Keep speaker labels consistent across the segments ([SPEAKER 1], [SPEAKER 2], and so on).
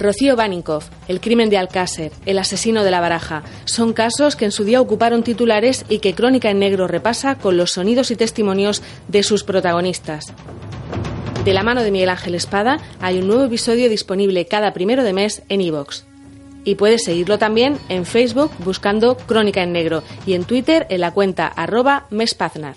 [SPEAKER 1] Rocío Baninkoff, el crimen de Alcácer, el asesino de la baraja, son casos que en su día ocuparon titulares y que Crónica en Negro repasa con los sonidos y testimonios de sus protagonistas. De la mano de Miguel Ángel Espada hay un nuevo episodio disponible cada primero de mes en iVoox. Y puedes seguirlo también en Facebook buscando Crónica en Negro y en Twitter en la cuenta arroba mespaznar.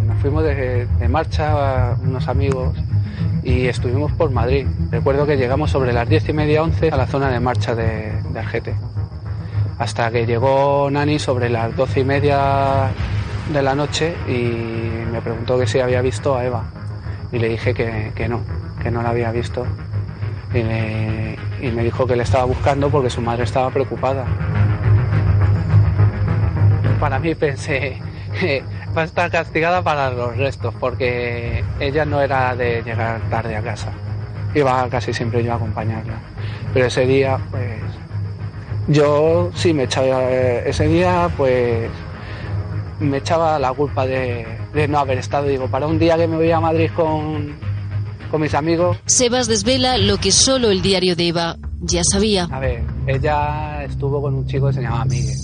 [SPEAKER 2] Fuimos de, marcha unos amigos y estuvimos por Madrid. Recuerdo que llegamos sobre las diez y media, once a la zona de marcha de, de Argete. Hasta que llegó Nani sobre las doce y media de la noche y me preguntó que si había visto a Eva. Y le dije que, que no, que no la había visto. Y me, y me dijo que le estaba buscando porque su madre estaba preocupada. Para mí pensé, va a estar castigada para los restos, porque ella no era de llegar tarde a casa. Iba casi siempre yo a acompañarla. Pero ese día, pues, yo sí me echaba, ese día, pues, me echaba la culpa de, de no haber estado. Digo, para un día que me voy a Madrid con, con mis amigos,
[SPEAKER 3] Sebas desvela lo que solo el diario de Eva ya sabía.
[SPEAKER 2] a ver, ella estuvo con un chico que se llamaba Miguel.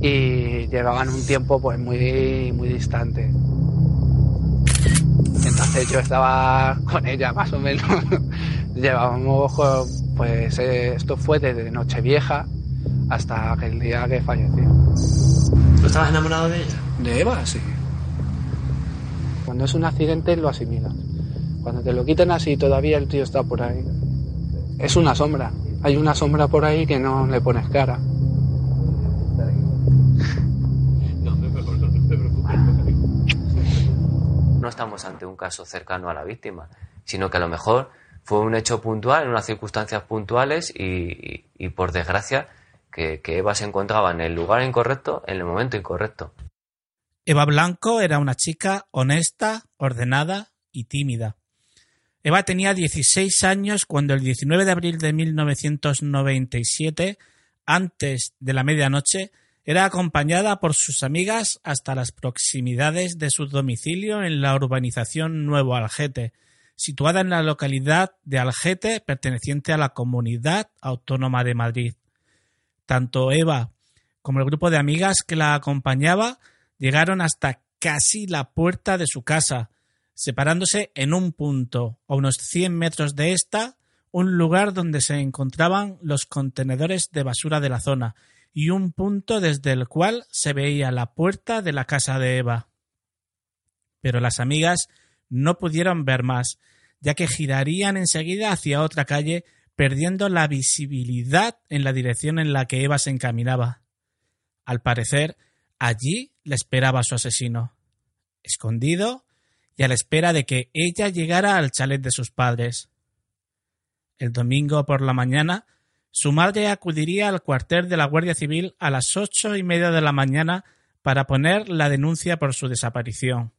[SPEAKER 2] Y llevaban un tiempo pues muy, muy distante. Entonces yo estaba con ella más o menos. Llevábamos pues eh, esto fue desde Nochevieja hasta el día que falleció.
[SPEAKER 4] ¿Tú estabas enamorado de ella?
[SPEAKER 2] De Eva, sí. Cuando es un accidente lo asimilas. Cuando te lo quitan así todavía el tío está por ahí. Es una sombra. Hay una sombra por ahí que no le pones cara.
[SPEAKER 4] No estamos ante un caso cercano a la víctima, sino que a lo mejor fue un hecho puntual, en unas circunstancias puntuales y, por desgracia que, que Eva se encontraba en el lugar incorrecto en el momento incorrecto.
[SPEAKER 5] Eva Blanco era una chica honesta, ordenada y tímida. Eva tenía 16 años cuando el 19 de abril de 1997, antes de la medianoche, era acompañada por sus amigas hasta las proximidades de su domicilio en la urbanización Nuevo Algete, situada en la localidad de Algete perteneciente a la Comunidad Autónoma de Madrid. Tanto Eva como el grupo de amigas que la acompañaba llegaron hasta casi la puerta de su casa, separándose en un punto, a unos 100 metros de esta, un lugar donde se encontraban los contenedores de basura de la zona y un punto desde el cual se veía la puerta de la casa de Eva. Pero las amigas no pudieron ver más, ya que girarían enseguida hacia otra calle, perdiendo la visibilidad en la dirección en la que Eva se encaminaba. Al parecer, allí le esperaba su asesino, escondido y a la espera de que ella llegara al chalet de sus padres. El domingo por la mañana, su madre acudiría al cuartel de la Guardia Civil a las ocho y media de la mañana para poner la denuncia por su desaparición.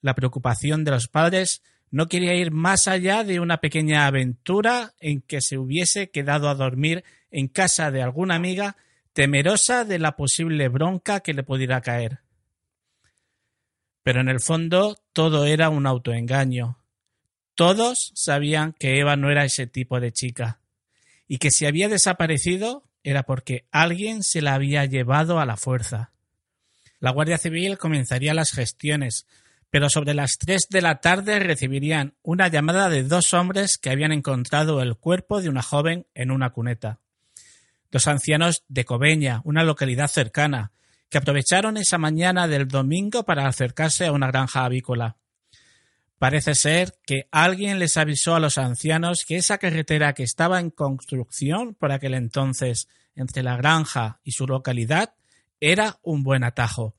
[SPEAKER 5] La preocupación de los padres no quería ir más allá de una pequeña aventura en que se hubiese quedado a dormir en casa de alguna amiga temerosa de la posible bronca que le pudiera caer. Pero en el fondo todo era un autoengaño. Todos sabían que Eva no era ese tipo de chica, y que si había desaparecido era porque alguien se la había llevado a la fuerza. La Guardia Civil comenzaría las gestiones, pero sobre las tres de la tarde recibirían una llamada de dos hombres que habían encontrado el cuerpo de una joven en una cuneta. Dos ancianos de Cobeña, una localidad cercana, que aprovecharon esa mañana del domingo para acercarse a una granja avícola. Parece ser que alguien les avisó a los ancianos que esa carretera que estaba en construcción por aquel entonces entre la granja y su localidad era un buen atajo,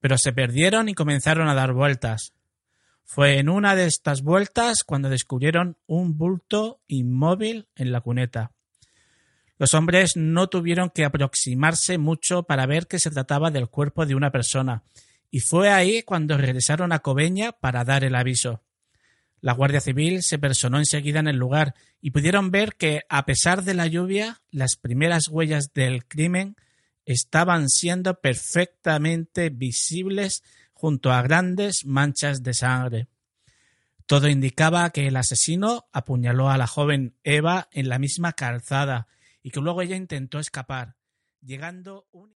[SPEAKER 5] pero se perdieron y comenzaron a dar vueltas. Fue en una de estas vueltas cuando descubrieron un bulto inmóvil en la cuneta. Los hombres no tuvieron que aproximarse mucho para ver que se trataba del cuerpo de una persona, y fue ahí cuando regresaron a Cobeña para dar el aviso. La Guardia Civil se personó enseguida en el lugar y pudieron ver que, a pesar de la lluvia, las primeras huellas del crimen estaban siendo perfectamente visibles junto a grandes manchas de sangre. Todo indicaba que el asesino apuñaló a la joven Eva en la misma calzada y que luego ella intentó escapar, llegando un...